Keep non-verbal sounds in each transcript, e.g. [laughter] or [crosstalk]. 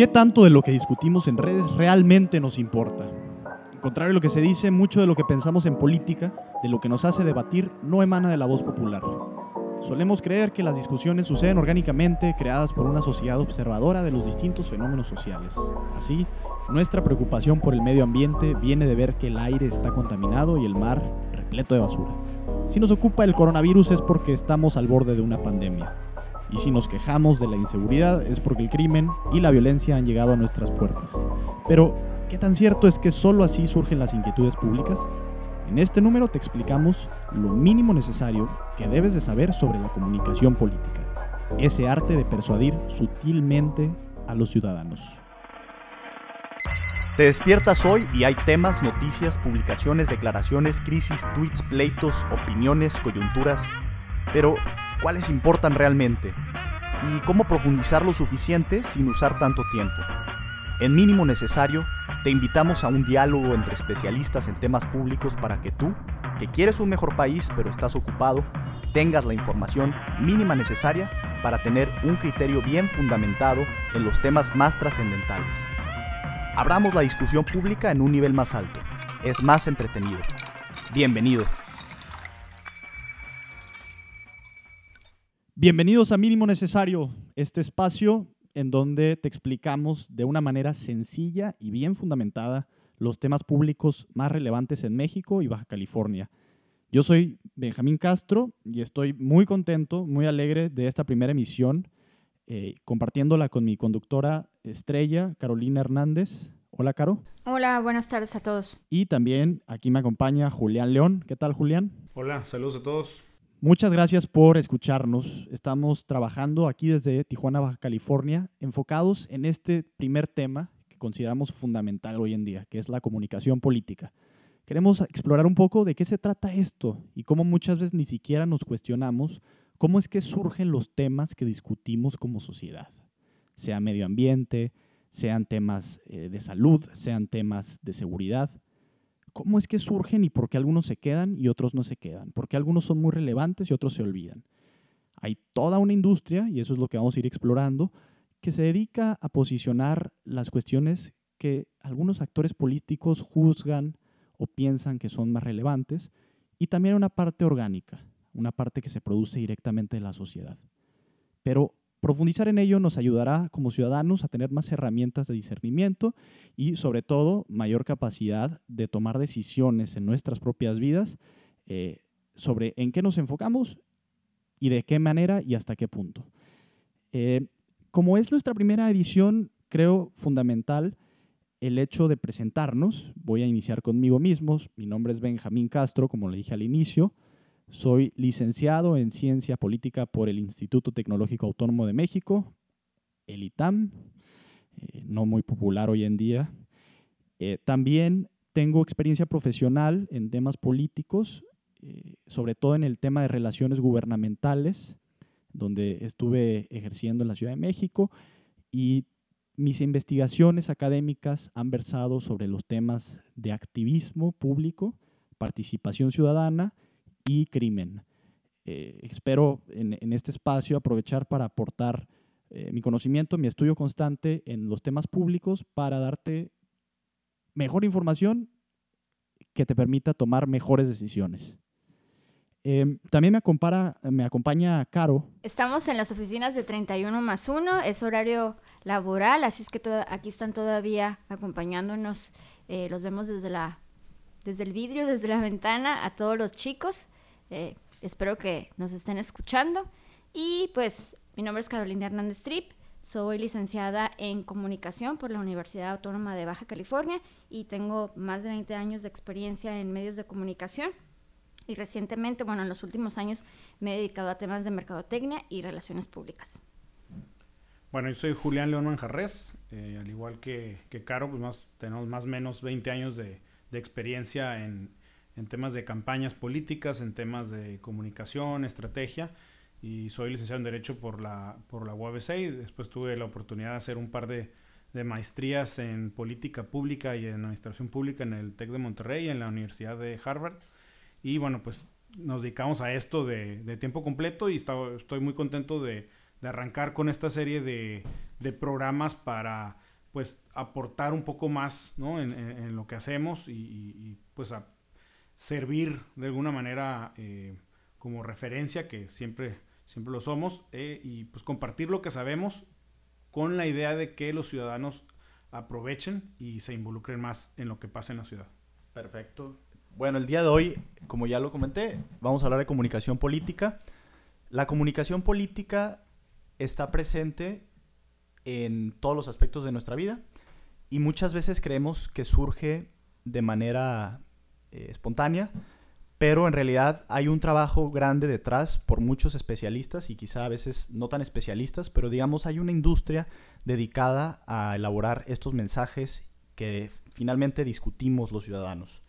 ¿Qué tanto de lo que discutimos en redes realmente nos importa? Contrario de lo que se dice, mucho de lo que pensamos en política, de lo que nos hace debatir, no emana de la voz popular. Solemos creer que las discusiones suceden orgánicamente, creadas por una sociedad observadora de los distintos fenómenos sociales. Así, nuestra preocupación por el medio ambiente viene de ver que el aire está contaminado y el mar repleto de basura. Si nos ocupa el coronavirus es porque estamos al borde de una pandemia. Y si nos quejamos de la inseguridad es porque el crimen y la violencia han llegado a nuestras puertas. Pero, ¿qué tan cierto es que solo así surgen las inquietudes públicas? En este número te explicamos lo mínimo necesario que debes de saber sobre la comunicación política, ese arte de persuadir sutilmente a los ciudadanos. Te despiertas hoy y hay temas, noticias, publicaciones, declaraciones, crisis, tweets, pleitos, opiniones, coyunturas. Pero, ¿cuáles importan realmente? ¿Y cómo profundizar lo suficiente sin usar tanto tiempo? En mínimo necesario, te invitamos a un diálogo entre especialistas en temas públicos para que tú, que quieres un mejor país pero estás ocupado, tengas la información mínima necesaria para tener un criterio bien fundamentado en los temas más trascendentales. Abramos la discusión pública en un nivel más alto. Es más entretenido. Bienvenido. Bienvenidos a Mínimo Necesario, este espacio en donde te explicamos de una manera sencilla y bien fundamentada los temas públicos más relevantes en México y Baja California. Yo soy Benjamín Castro y estoy muy contento, muy alegre de esta primera emisión, eh, compartiéndola con mi conductora estrella, Carolina Hernández. Hola, Caro. Hola, buenas tardes a todos. Y también aquí me acompaña Julián León. ¿Qué tal, Julián? Hola, saludos a todos. Muchas gracias por escucharnos. Estamos trabajando aquí desde Tijuana, Baja California, enfocados en este primer tema que consideramos fundamental hoy en día, que es la comunicación política. Queremos explorar un poco de qué se trata esto y cómo muchas veces ni siquiera nos cuestionamos cómo es que surgen los temas que discutimos como sociedad, sea medio ambiente, sean temas eh, de salud, sean temas de seguridad cómo es que surgen y por qué algunos se quedan y otros no se quedan, por qué algunos son muy relevantes y otros se olvidan. Hay toda una industria, y eso es lo que vamos a ir explorando, que se dedica a posicionar las cuestiones que algunos actores políticos juzgan o piensan que son más relevantes, y también una parte orgánica, una parte que se produce directamente de la sociedad. Pero Profundizar en ello nos ayudará como ciudadanos a tener más herramientas de discernimiento y sobre todo mayor capacidad de tomar decisiones en nuestras propias vidas eh, sobre en qué nos enfocamos y de qué manera y hasta qué punto. Eh, como es nuestra primera edición, creo fundamental el hecho de presentarnos. Voy a iniciar conmigo mismo. Mi nombre es Benjamín Castro, como le dije al inicio. Soy licenciado en Ciencia Política por el Instituto Tecnológico Autónomo de México, el ITAM, eh, no muy popular hoy en día. Eh, también tengo experiencia profesional en temas políticos, eh, sobre todo en el tema de relaciones gubernamentales, donde estuve ejerciendo en la Ciudad de México y mis investigaciones académicas han versado sobre los temas de activismo público, participación ciudadana y crimen. Eh, espero en, este espacio aprovechar para aportar eh, mi conocimiento, mi estudio constante en los temas públicos para darte mejor información que te permita tomar mejores decisiones. Em, también me, me acompaña Caro. Estamos en las oficinas de 31 más 1, es horario laboral, así es que aquí están todavía acompañándonos. Eh, los vemos desde, la, desde el vidrio, desde la ventana, a todos los chicos. Eh, espero que nos estén escuchando. Y pues mi nombre es Carolina Hernández Trip. Soy licenciada en comunicación por la Universidad Autónoma de Baja California y tengo más de 20 años de experiencia en medios de comunicación. Y recientemente, bueno, en los últimos años me he dedicado a temas de mercadotecnia y relaciones públicas. Bueno, yo soy Julián León Manjarres, eh, al igual que, que Caro, pues más, tenemos más o menos 20 años de, de experiencia en, en temas de campañas políticas, en temas de comunicación, estrategia. Y soy licenciado en Derecho por la, por la UABC y después tuve la oportunidad de hacer un par de, de maestrías en política pública y en administración pública en el TEC de Monterrey y en la Universidad de Harvard. Y bueno, pues nos dedicamos a esto de, de tiempo completo y estoy muy contento de, de, arrancar con esta serie de, de programas para pues aportar un poco más ¿no? en, lo que hacemos y, pues a servir de alguna manera eh, como referencia, que siempre, siempre lo somos, eh, y pues compartir lo que sabemos con la idea de que los ciudadanos aprovechen y se involucren más en lo que pasa en la ciudad. Perfecto. Bueno, el día de hoy, como ya lo comenté, vamos a hablar de comunicación política. La comunicación política está presente en todos los aspectos de nuestra vida y muchas veces creemos que surge de manera eh, espontánea, pero en realidad hay un trabajo grande detrás por muchos especialistas y quizá a veces no tan especialistas, pero digamos hay una industria dedicada a elaborar estos mensajes que finalmente discutimos los ciudadanos.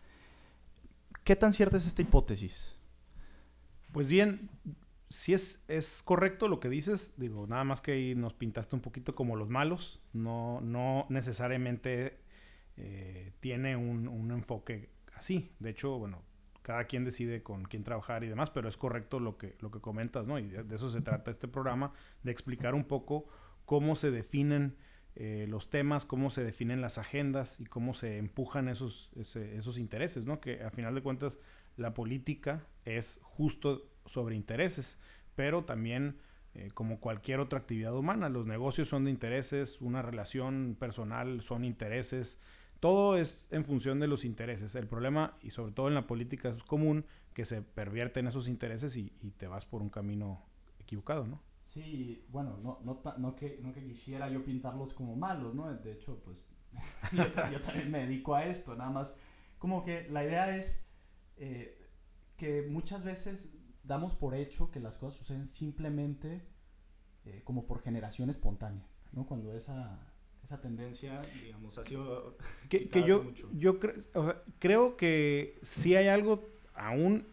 ¿Qué tan cierta es esta hipótesis? Pues bien, si es, es correcto lo que dices, digo, nada más que ahí nos pintaste un poquito como los malos, no, no necesariamente eh, tiene un, un, enfoque así. De hecho, bueno, cada quien decide con quién trabajar y demás, pero es correcto lo que, lo que comentas, ¿no? Y de, eso se trata este programa, de explicar un poco cómo se definen eh, los temas, cómo se definen las agendas y cómo se empujan esos, esos intereses, ¿no? Que a final de cuentas la política es justo sobre intereses, pero también eh, como cualquier otra actividad humana, los negocios son de intereses, una relación personal son intereses, todo es en función de los intereses. El problema, y sobre todo en la política, es común que se pervierten esos intereses y, te vas por un camino equivocado, ¿no? Sí, bueno, no, no, no, que, no que quisiera yo pintarlos como malos, ¿no? De hecho, pues [laughs] yo, también me dedico a esto, nada más como que la idea es eh, que muchas veces damos por hecho que las cosas suceden simplemente eh, como por generación espontánea, ¿no? Cuando esa, esa tendencia, digamos, ha sido... [laughs] Que, que yo, yo creo que sí hay algo aún,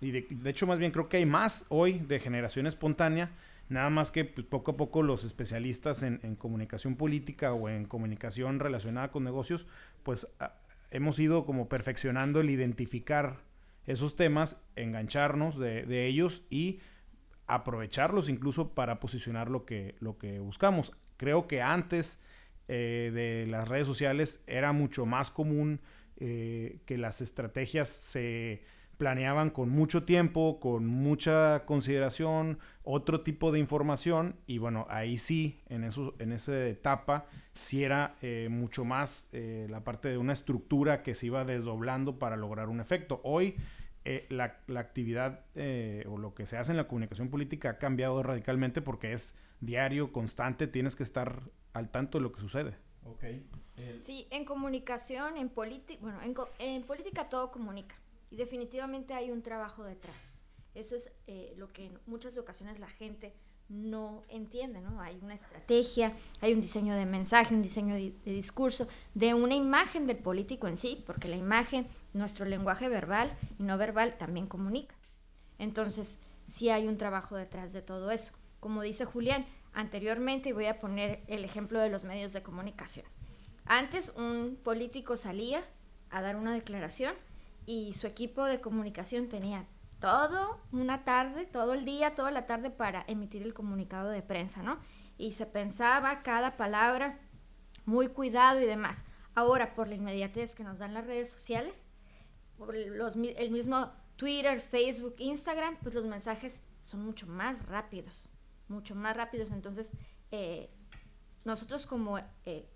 y de, hecho más bien creo que hay más hoy de generación espontánea, nada más que pues, poco a poco los especialistas en, en, comunicación política o en comunicación relacionada con negocios, pues hemos ido como perfeccionando el identificar esos temas, engancharnos de, ellos y aprovecharlos incluso para posicionar lo que, lo que buscamos. Creo que antes eh, de las redes sociales era mucho más común eh, que las estrategias se planeaban con mucho tiempo, con mucha consideración, otro tipo de información y bueno, ahí sí, en, eso, en esa etapa, sí era eh, mucho más eh, la parte de una estructura que se iba desdoblando para lograr un efecto. Hoy eh, la, la, actividad o lo que se hace en la comunicación política ha cambiado radicalmente porque es diario, constante, tienes que estar al tanto de lo que sucede. Okay. Sí, en comunicación, en política, bueno, en política todo comunica y definitivamente hay un trabajo detrás. Eso es eh, lo que en muchas ocasiones la gente no entiende, ¿no? Hay una estrategia, hay un diseño de mensaje, un diseño de, discurso, de una imagen del político en sí, porque la imagen, nuestro lenguaje verbal y no verbal también comunica. Entonces, sí hay un trabajo detrás de todo eso. Como dice Julián, anteriormente, voy a poner el ejemplo de los medios de comunicación. Antes un político salía a dar una declaración y su equipo de comunicación tenía todo una tarde, todo el día, toda la tarde para emitir el comunicado de prensa, ¿no? Y se pensaba cada palabra muy cuidado y demás. Ahora, por la inmediatez que nos dan las redes sociales, por los, el mismo Twitter, Facebook, Instagram, pues los mensajes son mucho más rápidos, mucho más rápidos. Entonces, eh, nosotros como eh,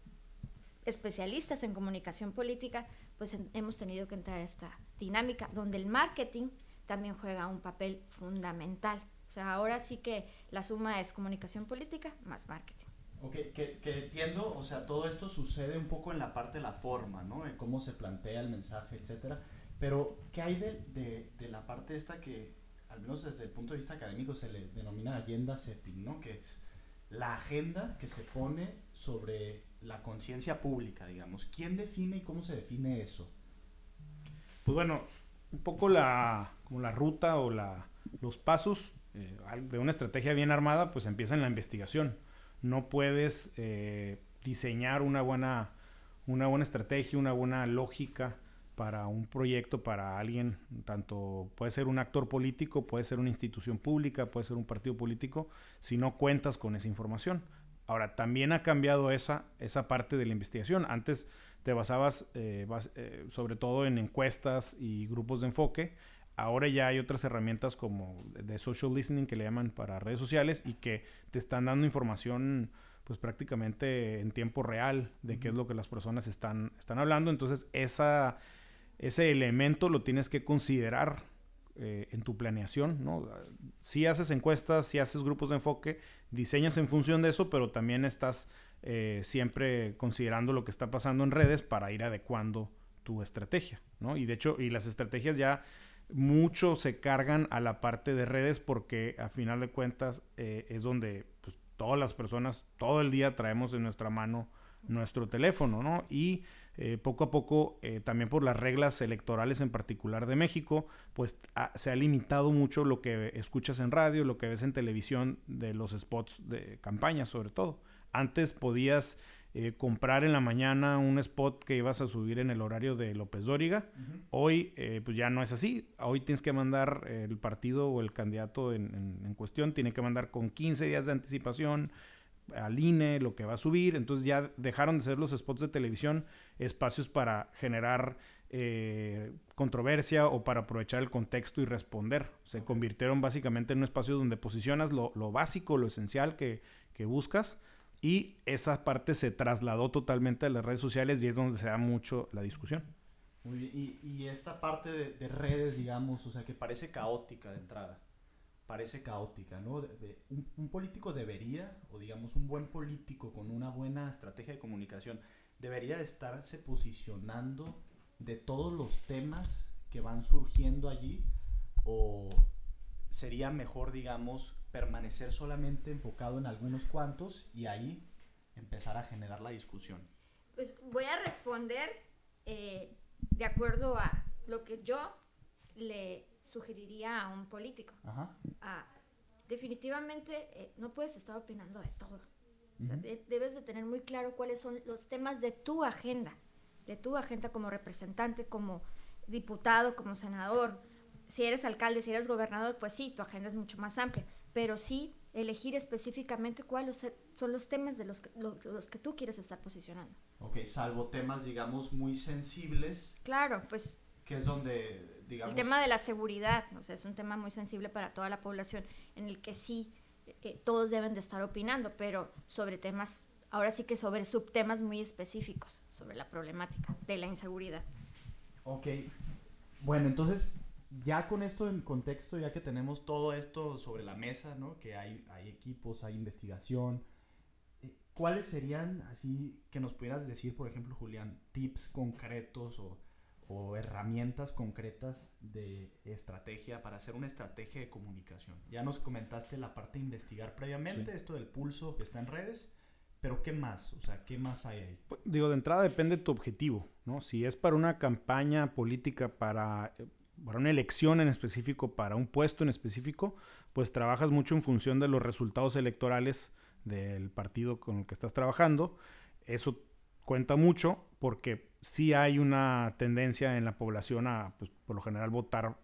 especialistas en comunicación política, pues hemos tenido que entrar a esta dinámica donde el marketing también juega un papel fundamental. O sea, ahora sí que la suma es comunicación política más marketing. Ok, que, que, entiendo, o sea, todo esto sucede un poco en la parte de la forma, ¿no? En cómo se plantea el mensaje, etcétera. Pero, ¿qué hay de, de, de, la parte esta que, al menos desde el punto de vista académico, se le denomina agenda setting, ¿no? Que es la agenda que se pone sobre la conciencia pública, digamos. ¿Quién define y cómo se define eso? Pues bueno, un poco la, como la ruta o la, los pasos eh, de una estrategia bien armada, pues empieza en la investigación. No puedes eh, diseñar una buena, una buena estrategia, una buena lógica para un proyecto, para alguien, tanto puede ser un actor político, puede ser una institución pública, puede ser un partido político, si no cuentas con esa información Ahora, también ha cambiado esa, esa parte de la investigación. Antes te basabas eh, eh, sobre todo en encuestas y grupos de enfoque. Ahora ya hay otras herramientas como de social listening que le llaman para redes sociales y que te están dando información pues prácticamente en tiempo real de qué es lo que las personas están, están hablando. Entonces esa, ese elemento lo tienes que considerar eh, en tu planeación, ¿no? Si haces encuestas, si haces grupos de enfoque, diseñas en función de eso, pero también estás eh, siempre considerando lo que está pasando en redes para ir adecuando tu estrategia, ¿no? Y de hecho, y las estrategias ya mucho se cargan a la parte de redes porque a final de cuentas eh, es donde pues, todas las personas todo el día traemos en nuestra mano nuestro teléfono, ¿no? Y eh, poco a poco, eh, también por las reglas electorales en particular de México, pues se ha limitado mucho lo que escuchas en radio, lo que ves en televisión de los spots de campaña sobre todo. Antes podías eh, comprar en la mañana un spot que ibas a subir en el horario de López Dóriga. Hoy pues ya no es así. Hoy tienes que mandar el partido o el candidato en, en cuestión, tiene que mandar con 15 días de anticipación al INE, lo que va a subir. Entonces ya dejaron de ser los spots de televisión espacios para generar eh, controversia o para aprovechar el contexto y responder. Se convirtieron básicamente en un espacio donde posicionas lo, básico, lo esencial que, buscas. Y esa parte se trasladó totalmente a las redes sociales y es donde se da mucho la discusión. Y, esta parte de, de redes, digamos, o sea, que parece caótica de entrada parece caótica, ¿no? un, político debería, o digamos un buen político con una buena estrategia de comunicación, debería estarse posicionando de todos los temas que van surgiendo allí, o sería mejor, digamos, permanecer solamente enfocado en algunos cuantos y ahí empezar a generar la discusión. Pues voy a responder eh, de acuerdo a lo que yo le sugeriría a un político. Ah, definitivamente eh, no puedes estar opinando de todo. debes de tener muy claro cuáles son los temas de tu agenda, de tu agenda como representante, como diputado, como senador. Si eres alcalde, si eres gobernador, pues sí, tu agenda es mucho más amplia, pero sí elegir específicamente cuáles son los temas de los que, los que tú quieres estar posicionando. Ok, salvo temas, digamos, muy sensibles. Claro, pues que es donde, digamos... El tema de la seguridad, o sea, es un tema muy sensible para toda la población, en el que sí, eh, todos deben de estar opinando, pero sobre temas, ahora sí que sobre subtemas muy específicos, sobre la problemática de la inseguridad. Ok, bueno, entonces, ya con esto en contexto, ya que tenemos todo esto sobre la mesa, ¿no? Que hay, hay equipos, hay investigación, eh, ¿cuáles serían, así, que nos pudieras decir, por ejemplo, Julián, tips concretos o o herramientas concretas de estrategia para hacer una estrategia de comunicación. Ya nos comentaste la parte de investigar previamente, esto del pulso que está en redes, pero ¿qué más? O sea, ¿qué más hay ahí? Pues, digo, de entrada depende de tu objetivo, ¿no? Si es para una campaña política, para, eh, para una elección en específico, para un puesto en específico, pues trabajas mucho en función de los resultados electorales del partido con el que estás trabajando. Eso cuenta mucho porque sí hay una tendencia en la población a, pues, por lo general, votar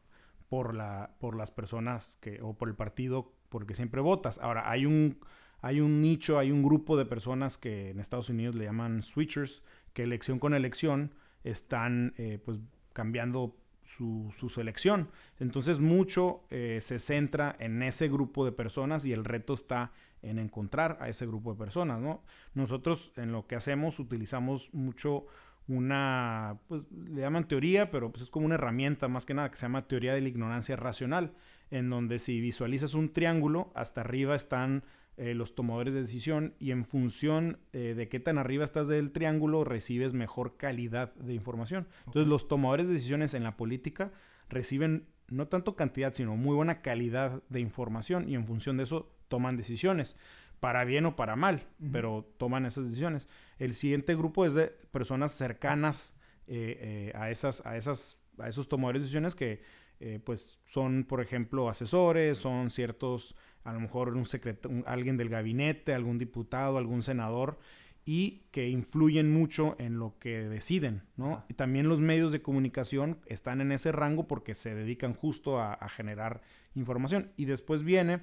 por, la, por las personas que, o por el partido porque siempre votas. Ahora, hay un, hay un nicho, hay un grupo de personas que en Estados Unidos le llaman switchers, que elección con elección están eh, pues, cambiando su, su, selección. Entonces mucho eh, se centra en ese grupo de personas y el reto está en encontrar a ese grupo de personas. ¿no? Nosotros en lo que hacemos utilizamos mucho una, pues le llaman teoría, pero pues es como una herramienta más que nada que se llama teoría de la ignorancia racional, en donde si visualizas un triángulo, hasta arriba están eh, los tomadores de decisión y en función eh, de qué tan arriba estás del triángulo recibes mejor calidad de información. Entonces los tomadores de decisiones en la política reciben no tanto cantidad, sino muy buena calidad de información y en función de eso toman decisiones para bien o para mal, pero toman esas decisiones. El siguiente grupo es de personas cercanas eh, eh, a, esas, a, esas, a esos tomadores de decisiones que eh, pues son, por ejemplo, asesores, son ciertos, a lo mejor un secreto, alguien del gabinete, algún diputado, algún senador, y que influyen mucho en lo que deciden, ¿no? Y también los medios de comunicación están en ese rango porque se dedican justo a, a generar información. Y después viene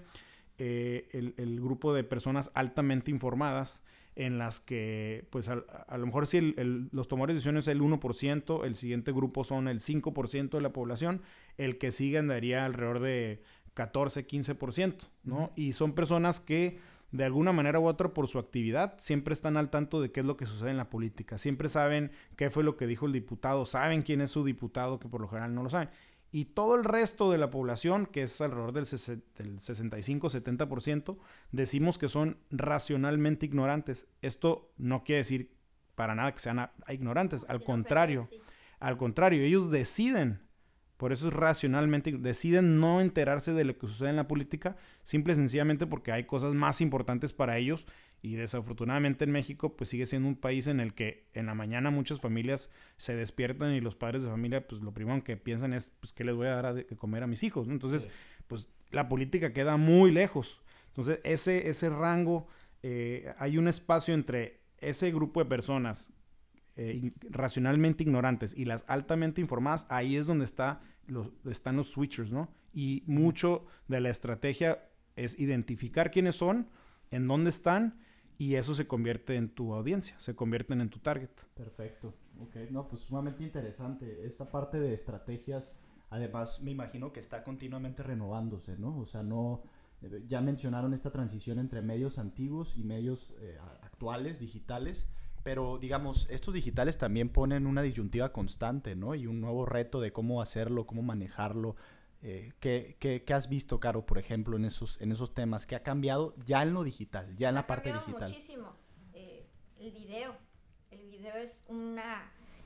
eh, el, grupo de personas altamente informadas en las que, pues a, lo mejor si los tomadores de decisiones es el 1%, el siguiente grupo son el 5% de la población, el que sigue andaría alrededor de 14, 15%, ¿no? Y son personas que de alguna manera u otra por su actividad siempre están al tanto de qué es lo que sucede en la política, siempre saben qué fue lo que dijo el diputado, saben quién es su diputado, que por lo general no lo saben. Y todo el resto de la población, que es alrededor del, 65-70%, decimos que son racionalmente ignorantes. Esto no quiere decir para nada que sean ignorantes, al contrario, al contrario, ellos deciden por eso es racionalmente, deciden no enterarse de lo que sucede en la política, simple y sencillamente porque hay cosas más importantes para ellos y desafortunadamente en México pues sigue siendo un país en el que en la mañana muchas familias se despiertan y los padres de familia pues lo primero que piensan es pues qué les voy a dar de comer a mis hijos, Entonces pues la política queda muy lejos. Entonces ese, ese rango, eh, hay un espacio entre ese grupo de personas eh, racionalmente ignorantes y las altamente informadas, ahí es donde está los, están los switchers, ¿no? Y mucho de la estrategia es identificar quiénes son, en dónde están, y eso se convierte en tu audiencia, se convierten en tu target. Perfecto, ok, no, pues sumamente interesante. Esta parte de estrategias, además me imagino que está continuamente renovándose, ¿no? O sea, no, eh, ya mencionaron esta transición entre medios antiguos y medios eh, actuales, digitales pero digamos, estos digitales también ponen una disyuntiva constante, ¿no? Y un nuevo reto de cómo hacerlo, cómo manejarlo. Eh, ¿qué, qué, qué, has visto, Caro, por ejemplo, en esos, en esos temas? ¿Qué ha cambiado ya en lo digital, ya en la parte digital? muchísimo. Eh, el video. El video es un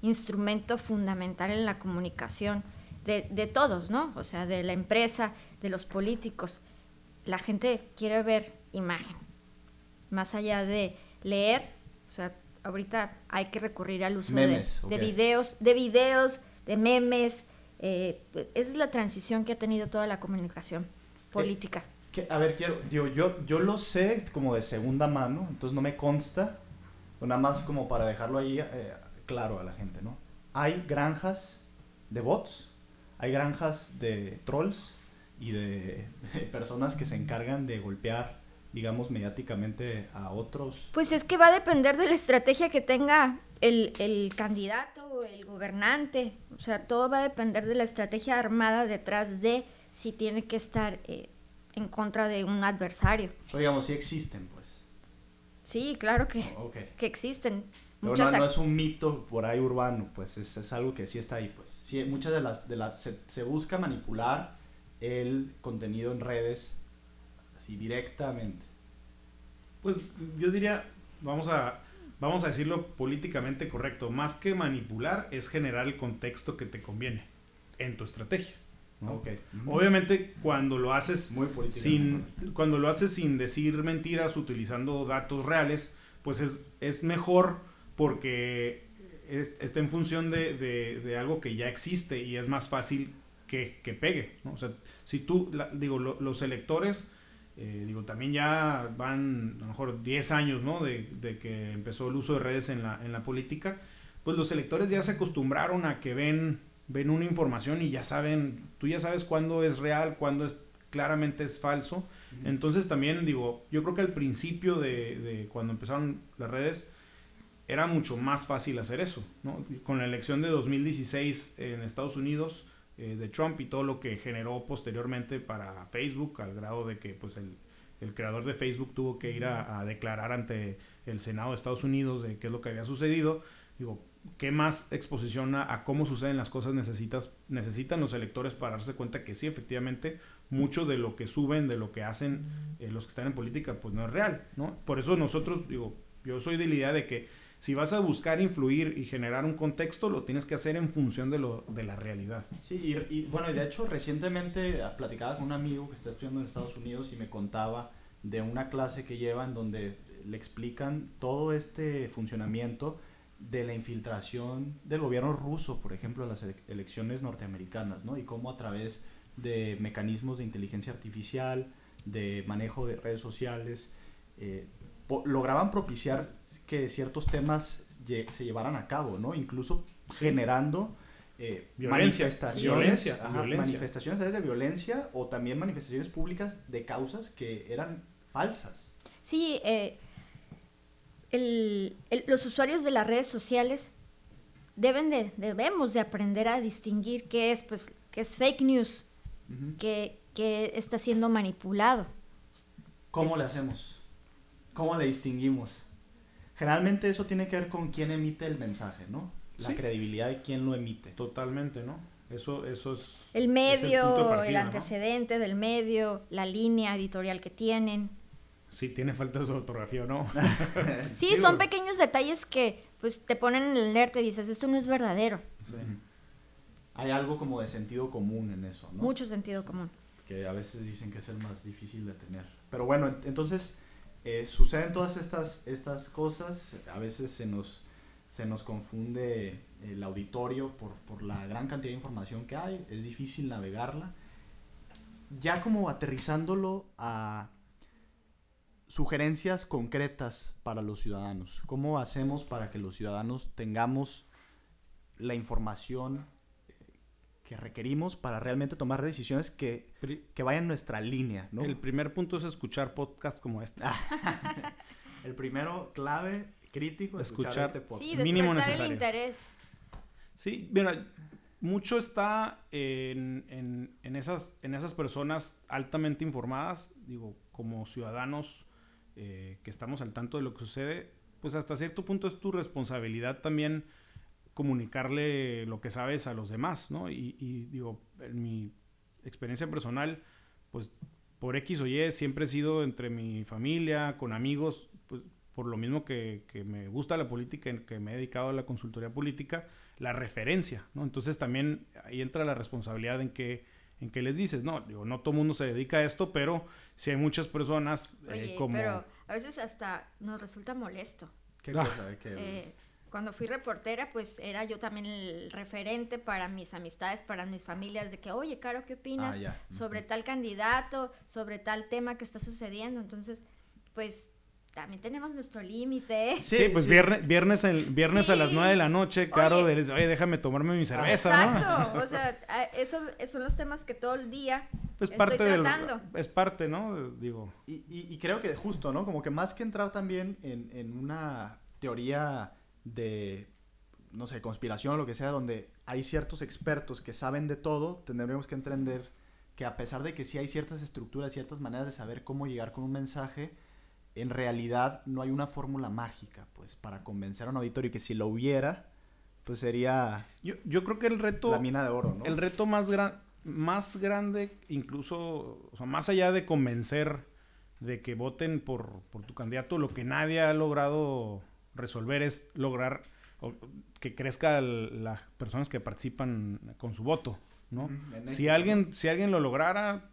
instrumento fundamental en la comunicación de, de todos, ¿no? O sea, de la empresa, de los políticos. La gente quiere ver imagen. Más allá de leer, o sea, ahorita hay que recurrir al uso de, videos, de videos, de memes. Eh, esa es la transición que ha tenido toda la comunicación política. Eh, a ver, quiero, digo, yo, yo lo sé como de segunda mano, entonces no me consta, nada más como para dejarlo ahí eh, claro a la gente, ¿no? Hay granjas de bots, hay granjas de trolls y [laughs] de personas que se encargan de golpear digamos, mediáticamente a otros? Pues es que va a depender de la estrategia que tenga el, el candidato o el gobernante. O sea, todo va a depender de la estrategia armada detrás de si tiene que estar eh, en contra de un adversario. O digamos, sí existen, pues. Sí, claro que, que existen. no, no, es un mito por ahí urbano, pues es, es, algo que sí está ahí, pues. Sí, muchas de las, de las se, se busca manipular el contenido en redes así directamente? Pues yo diría, vamos a, vamos a decirlo políticamente correcto, más que manipular es generar el contexto que te conviene en tu estrategia. Obviamente cuando lo haces Muy sin cuando lo haces sin decir mentiras utilizando datos reales, pues es, es mejor porque está en función de, de, algo que ya existe y es más fácil que, que pegue. O sea, si tú, digo, los electores eh, digo, también ya van a lo mejor 10 años, ¿no? De, de, que empezó el uso de redes en la, en la política, pues los electores ya se acostumbraron a que ven, ven una información y ya saben, tú ya sabes cuándo es real, cuándo es claramente es falso. Entonces también digo, yo creo que al principio de, de, cuando empezaron las redes era mucho más fácil hacer eso, ¿no? Con la elección de 2016 en Estados Unidos, eh, de Trump y todo lo que generó posteriormente para Facebook, al grado de que pues el, el creador de Facebook tuvo que ir a, declarar ante el Senado de Estados Unidos de qué es lo que había sucedido. Digo, ¿qué más exposición a, cómo suceden las cosas necesitas, necesitan los electores para darse cuenta que sí, efectivamente, mucho de lo que suben, de lo que hacen eh, los que están en política, pues no es real, ¿no? Por eso nosotros, digo, yo soy de la idea de que si vas a buscar influir y generar un contexto, lo tienes que hacer en función de, lo, de la realidad. Sí, y, y bueno, de hecho recientemente platicaba con un amigo que está estudiando en Estados Unidos y me contaba de una clase que llevan donde le explican todo este funcionamiento de la infiltración del gobierno ruso, por ejemplo, a las elecciones norteamericanas, ¿no? Y cómo a través de mecanismos de inteligencia artificial, de manejo de redes sociales, eh, lograban propiciar que ciertos temas se llevaran a cabo, ¿no? Incluso generando eh, Violencia, manifestaciones, violencia, ajá, violencia. manifestaciones a través de violencia o también manifestaciones públicas de causas que eran falsas. Sí, eh, el- el- los usuarios de las redes sociales deben de, debemos de aprender a distinguir qué es, pues, qué es fake news, qué, qué está siendo manipulado. ¿Cómo le hacemos? ¿Cómo le distinguimos? Generalmente eso tiene que ver con quién emite el mensaje, ¿no? La Sí. credibilidad de quién lo emite. Totalmente, ¿no? Eso, eso es... El es medio, punto de el, partida, ¿no? antecedente del medio, la línea editorial que tienen. Sí, tiene falta de ortografía o no. [laughs] Sí, Digo- son pequeños detalles que pues te ponen en el alerta y dices, esto no es verdadero. Sí. Hay algo como de sentido común en eso, ¿no? Mucho sentido común. que a veces dicen que es el más difícil de tener. Pero bueno, ent- entonces eh, suceden todas estas, estas cosas, a veces se nos, se nos confunde el auditorio por, por la gran cantidad de información que hay, es difícil navegarla. Ya como aterrizándolo a sugerencias concretas para los ciudadanos, ¿cómo hacemos para que los ciudadanos tengamos la información que requerimos para realmente tomar decisiones que, que vayan en nuestra línea, ¿no? El primer punto es escuchar podcasts como este. [laughs] El primero, clave, crítico, escuchar, Escuchar. este podcast. Sí, Mínimo despertar necesario. el interés. Sí, mira, mucho está en, en- en esas, en esas personas altamente informadas, digo, como ciudadanos eh, que estamos al tanto de lo que sucede, pues hasta cierto punto es tu responsabilidad también comunicarle lo que sabes a los demás, ¿no? Y, y, digo, en mi experiencia personal, pues por X o Y siempre he sido entre mi familia, con amigos, pues, por lo mismo que, que me gusta la política, en que me he dedicado a la consultoría política, la referencia, ¿no? Entonces también ahí entra la responsabilidad en que, en que les dices, no, digo, no todo mundo se dedica a esto, pero si hay muchas personas eh, Oye, como... pero a veces hasta nos resulta molesto. ¿Qué Ah. cosa? ¿De qué? Eh, cuando fui reportera, pues era yo también el referente para mis amistades, para mis familias, de que, oye, Caro, ¿qué opinas Ah, sobre tal candidato, sobre tal tema que está sucediendo? Entonces, pues también tenemos nuestro límite. ¿eh? Sí, pues viernes, viernes, el- viernes a las Sí. 9 de la noche, Caro, Oye. de, oye, déjame tomarme mi cerveza, ¿no? Exacto, [laughs] o sea, a- eso, esos son los temas que todo el día Pues estoy parte del... tratando. Es parte, ¿no? Digo, Y, y- y creo que justo, ¿no? Como que más que entrar también en, en una teoría de, no sé, conspiración o lo que sea, donde hay ciertos expertos que saben de todo, tendríamos que entender que a pesar de que sí hay ciertas estructuras, ciertas maneras de saber cómo llegar con un mensaje, en realidad no hay una fórmula mágica, pues, para convencer a un auditorio que si lo hubiera, pues sería yo, yo creo que el reto... la mina de oro, ¿no? El reto más, gran, más grande, incluso, o sea, más allá de convencer de que voten por, por tu candidato, lo que nadie ha logrado resolver es lograr o- que crezca el- las personas que participan con su voto, ¿no? Si alguien, si alguien lo lograra,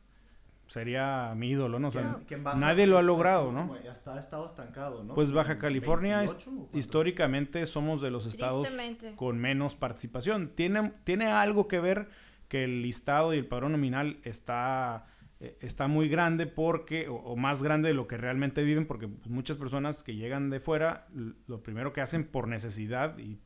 sería mi ídolo, ¿no? O sea, nadie lo ha logrado, ¿no? como Hasta ha estado estancado, ¿no? Pues Baja California his- 28 o cuánto? históricamente somos de los estados con menos participación. Tiene, tiene algo que ver que el listado y el padrón nominal está, eh, está muy grande porque, o, o más grande de lo que realmente viven, porque pues, muchas personas que llegan de fuera, lo primero que hacen por necesidad, y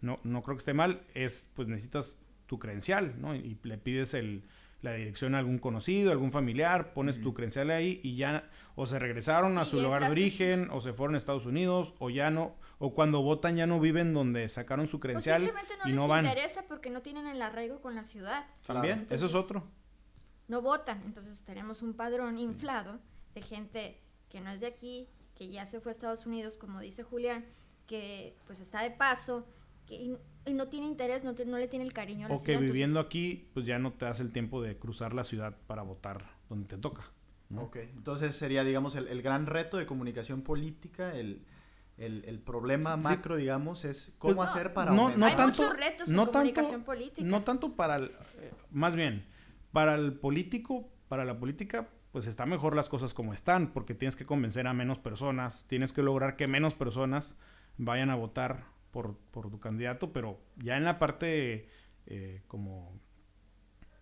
no, no creo que esté mal, es pues necesitas tu credencial, ¿no? Y le pides el, la dirección a algún conocido, algún familiar, pones tu credencial ahí y ya o se regresaron a su lugar de origen o se fueron a Estados Unidos o ya no o cuando votan ya no viven donde sacaron su O credencial simplemente no y les no van. interesa porque no tienen el arraigo con la ciudad. También, eso es otro. No votan. Entonces tenemos un padrón inflado de gente que no es de aquí, que ya se fue a Estados Unidos, como dice Julián, que pues está de paso, que y, no tiene interés, no, te- no le tiene el cariño a la O que ciudad. entonces- viviendo aquí pues ya no te das el tiempo de cruzar la ciudad para votar donde te toca. ¿no? Ok, entonces sería, digamos, el, el gran reto de comunicación política, el, el, el problema Sí. macro, digamos, es cómo Pues, hacer para no, no Hay tanto, muchos retos en no tanto- comunicación política. No tanto para el, eh, más bien, para el político, para la política, pues está mejor las cosas como están, porque tienes que convencer a menos personas, tienes que lograr que menos personas vayan a votar por, tu candidato, pero ya en la parte eh, como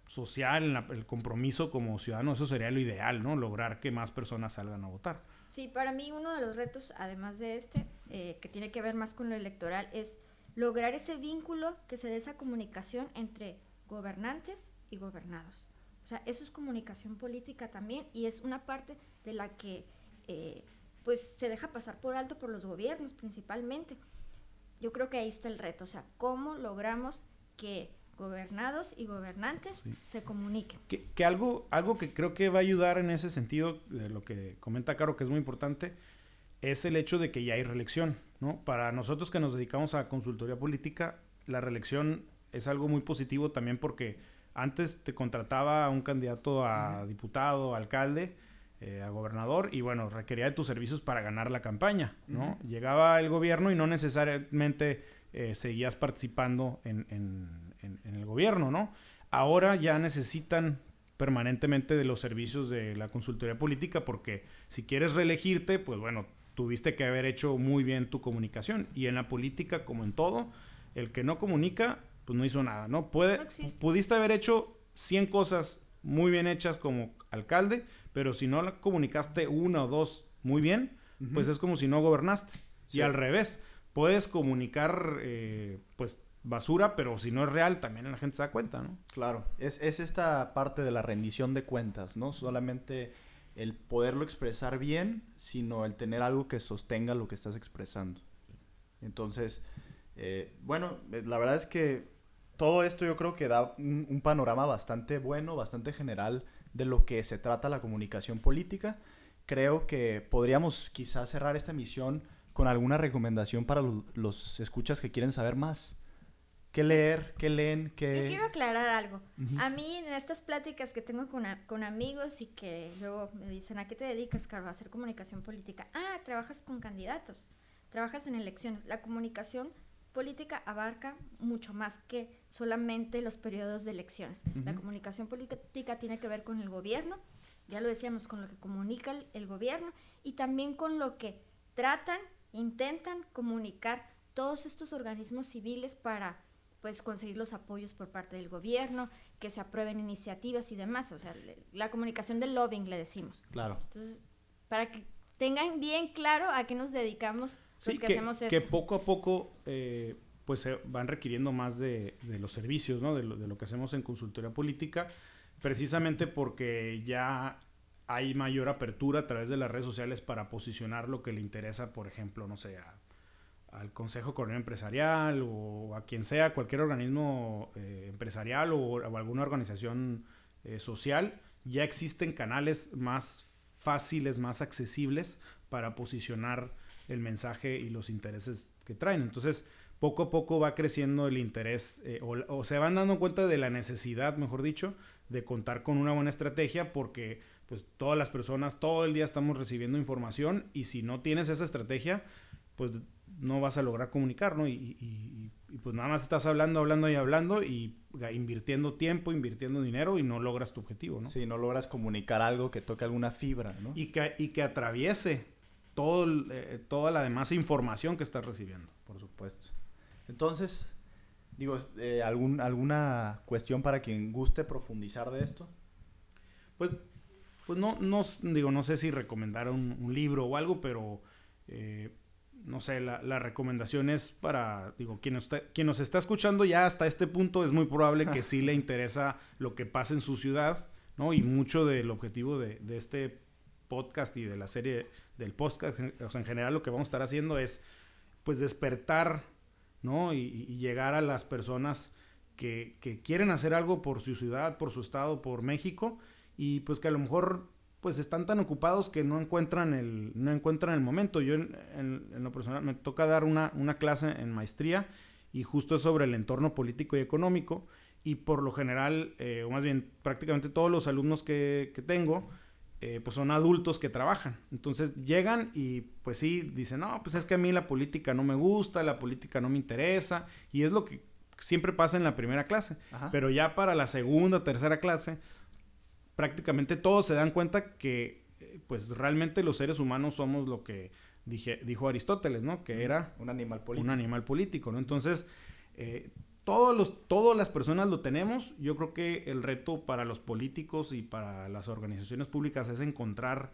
social, en la- el compromiso como ciudadano, eso sería lo ideal, ¿no? Lograr que más personas salgan a votar. Sí, para mí uno de los retos, además de este, eh, que tiene que ver más con lo electoral, es lograr ese vínculo que se dé esa comunicación entre gobernantes y gobernados. O sea, eso es comunicación política también y es una parte de la que eh, pues se deja pasar por alto por los gobiernos principalmente. Yo creo que ahí está el reto, o sea, cómo logramos que gobernados y gobernantes se comuniquen. Que, algo, algo que creo que va a ayudar en ese sentido, de lo que comenta Caro, que es muy importante, es el hecho de que ya hay reelección, ¿no? Para nosotros que nos dedicamos a consultoría política, la reelección es algo muy positivo también porque antes te contrataba a un candidato a diputado, alcalde, eh, a gobernador y bueno, requería de tus servicios para ganar la campaña, ¿no? Llegaba el gobierno y no necesariamente eh, seguías participando en, el gobierno, ¿no? Ahora ya necesitan permanentemente de los servicios de la consultoría política porque si quieres reelegirte, pues bueno, tuviste que haber hecho muy bien tu comunicación y en la política como en todo, el que no comunica, pues no hizo nada, ¿no? Puede, pudiste haber hecho 100 cosas muy bien hechas como alcalde, pero si no la comunicaste una o dos muy bien, pues es como si no gobernaste. Y al revés, puedes comunicar eh, pues basura, pero si no es real, también la gente se da cuenta, ¿no? Claro, es, es esta parte de la rendición de cuentas, ¿no? Solamente el poderlo expresar bien, sino el tener algo que sostenga lo que estás expresando. Entonces, eh, bueno, eh, la verdad es que todo esto yo creo que da un, un, panorama bastante bueno, bastante general de lo que se trata la comunicación política. Creo que podríamos quizás cerrar esta emisión con alguna recomendación para los, escuchas que quieren saber más. ¿Qué leer? ¿Qué leen? Qué... Yo quiero aclarar algo. A mí en estas pláticas que tengo con, con, amigos y que luego me dicen, ¿a qué te dedicas, Carlos? A hacer comunicación política. Ah, trabajas con candidatos, trabajas en elecciones. La comunicación política abarca mucho más que solamente los periodos de elecciones. La comunicación política tiene que ver con el gobierno, ya lo decíamos, con lo que comunica el gobierno y también con lo que tratan intentan comunicar todos estos organismos civiles para pues conseguir los apoyos por parte del gobierno, que se aprueben iniciativas y demás, o sea, la comunicación del lobbying le decimos. Claro. Entonces, para que tengan bien claro a qué nos dedicamos los que, hacemos esto. Que poco a poco eh, pues se van requiriendo más de, los servicios, ¿no? De lo, de lo que hacemos en consultoría política, precisamente porque ya hay mayor apertura a través de las redes sociales para posicionar lo que le interesa, por ejemplo, no sé, al Consejo Coronel Empresarial o a quien sea, cualquier organismo eh, empresarial o, alguna organización eh, social, ya existen canales más fáciles, más accesibles para posicionar el mensaje y los intereses que traen. Entonces, poco a poco va creciendo el interés eh, o, o se van dando cuenta de la necesidad, mejor dicho, de contar con una buena estrategia porque pues todas las personas todo el día estamos recibiendo información y si no tienes esa estrategia, pues no vas a lograr comunicar, ¿no? Y, pues nada más estás hablando, hablando y hablando y invirtiendo tiempo, invirtiendo dinero y no logras tu objetivo, ¿no? Sí, no logras comunicar algo que toque alguna fibra, ¿no? Y que, y que atraviese todo, eh, toda la demás información que estás recibiendo. Por supuesto. Entonces, digo, eh, ¿algún, ¿alguna cuestión para quien guste profundizar de esto? Pues pues no, no, digo, no sé si recomendar un, libro o algo, pero eh, no sé, la, la, recomendación es para, digo, quien nos, está, quien nos está escuchando ya hasta este punto es muy probable que sí le [laughs] interesa lo que pasa en su ciudad, ¿no? Y mucho del objetivo de, de este podcast y de la serie del podcast, o sea, en general lo que vamos a estar haciendo es, pues, despertar, ¿no? Y, llegar a las personas que, que quieren hacer algo por su ciudad, por su estado, por México, y pues que a lo mejor pues están tan ocupados que no encuentran el, no encuentran el momento. Yo en, lo personal me toca dar una, una, clase en maestría y justo es sobre el entorno político y económico y por lo general, eh, o más bien prácticamente todos los alumnos que, que tengo, eh, pues son adultos que trabajan. Entonces llegan y pues sí, dicen, no, pues es que a mí la política no me gusta, la política no me interesa y es lo que siempre pasa en la primera clase. Pero ya para la segunda, tercera clase, prácticamente todos se dan cuenta que eh, pues realmente los seres humanos somos lo que dije, dijo Aristóteles, ¿no? Que era un animal político. Un animal político, ¿no? Entonces, eh, todos los, todas las personas lo tenemos. Yo creo que el reto para los políticos y para las organizaciones públicas es encontrar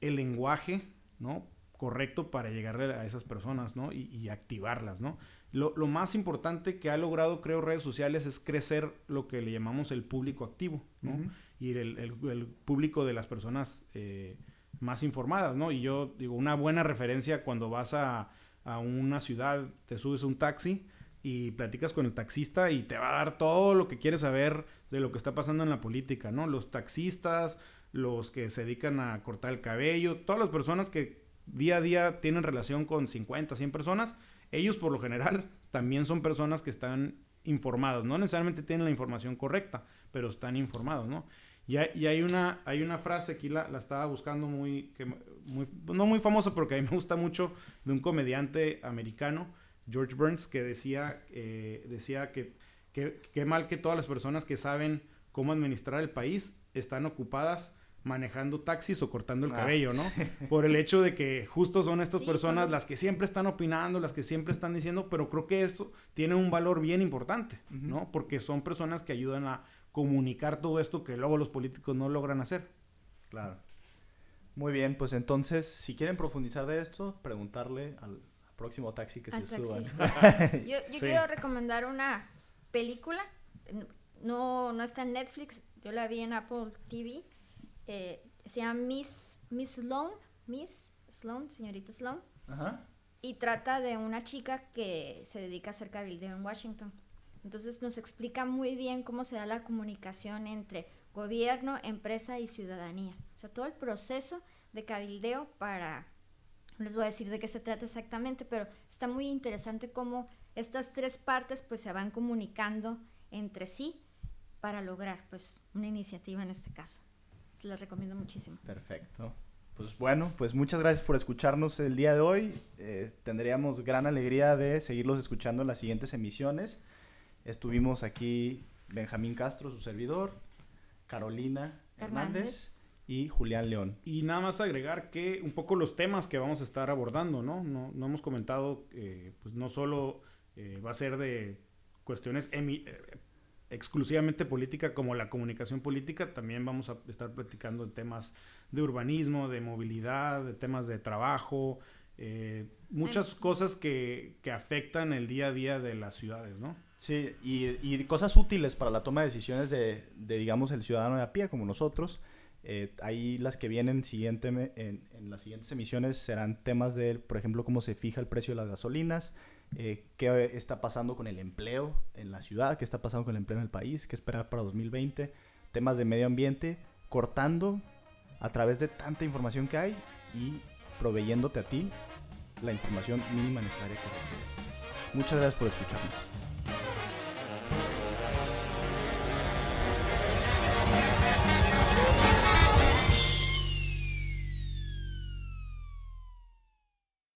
el lenguaje, ¿no? correcto para llegarle a esas personas, ¿no? Y, y activarlas, ¿no? lo, más importante que ha logrado, creo, redes sociales es crecer lo que le llamamos el público activo, ¿no? Y el, público de las personas eh, más informadas, ¿no? Y yo digo, una buena referencia cuando vas a, a una ciudad, te subes a un taxi y platicas con el taxista y te va a dar todo lo que quieres saber de lo que está pasando en la política, ¿no? Los taxistas, los que se dedican a cortar el cabello, todas las personas que día a día tienen relación con 50, 100 personas, ellos por lo general también son personas que están informados, no necesariamente tienen la información correcta, pero están informados, ¿no? Y hay, una, frase, aquí la, estaba buscando muy, que, muy, no muy famosa, pero que a mí me gusta mucho, de un comediante americano, George Burns, que decía, eh, decía que qué mal que todas las personas que saben cómo administrar el país están ocupadas manejando taxis o cortando el ah, cabello, ¿no? [laughs] Por el hecho de que justo son estas personas las que siempre están opinando, las que siempre están diciendo, pero creo que eso tiene un valor bien importante, ¿no? Porque son personas que ayudan a comunicar todo esto que luego los políticos no logran hacer. Claro. Muy bien, pues entonces, si quieren profundizar de esto, preguntarle al, próximo taxi que se suba. [laughs] yo, quiero recomendar una película, no, no está en Netflix, yo la vi en Apple TV, eh, se llama Miss, Miss Sloan, Miss Sloan, señorita Sloan. Y trata de una chica que se dedica a hacer cabildeo en Washington. Entonces nos explica muy bien cómo se da la comunicación entre gobierno, empresa y ciudadanía. O sea, todo el proceso de cabildeo para... No les voy a decir de qué se trata exactamente, pero está muy interesante cómo estas tres partes pues se van comunicando entre sí para lograr pues una iniciativa en este caso las recomiendo muchísimo. Perfecto. Pues bueno, pues muchas gracias por escucharnos el día de hoy. Eh, tendríamos gran alegría de seguirlos escuchando en las siguientes emisiones. Estuvimos aquí Benjamín Castro, su servidor, Carolina Hernández, y Julián León. Y nada más agregar que un poco los temas que vamos a estar abordando, ¿no? No, no hemos comentado, eh, pues no solo eh, va a ser de cuestiones exclusivamente política como la comunicación política, también vamos a estar platicando de temas de urbanismo, de movilidad, de temas de trabajo, eh, muchas cosas que, que, afectan el día a día de las ciudades, ¿no? Sí, y, y cosas útiles para la toma de decisiones de, de, digamos, el ciudadano de a pie como nosotros. Eh, ahí las que vienen siguiente, en, en, las siguientes emisiones serán temas de, por ejemplo, cómo se fija el precio de las gasolinas, eh, qué está pasando con el empleo en la ciudad, qué está pasando con el empleo en el país, qué esperar para 2020, temas de medio ambiente, cortando a través de tanta información que hay y proveyéndote a ti la información mínima necesaria que requieres. Muchas gracias por escucharnos.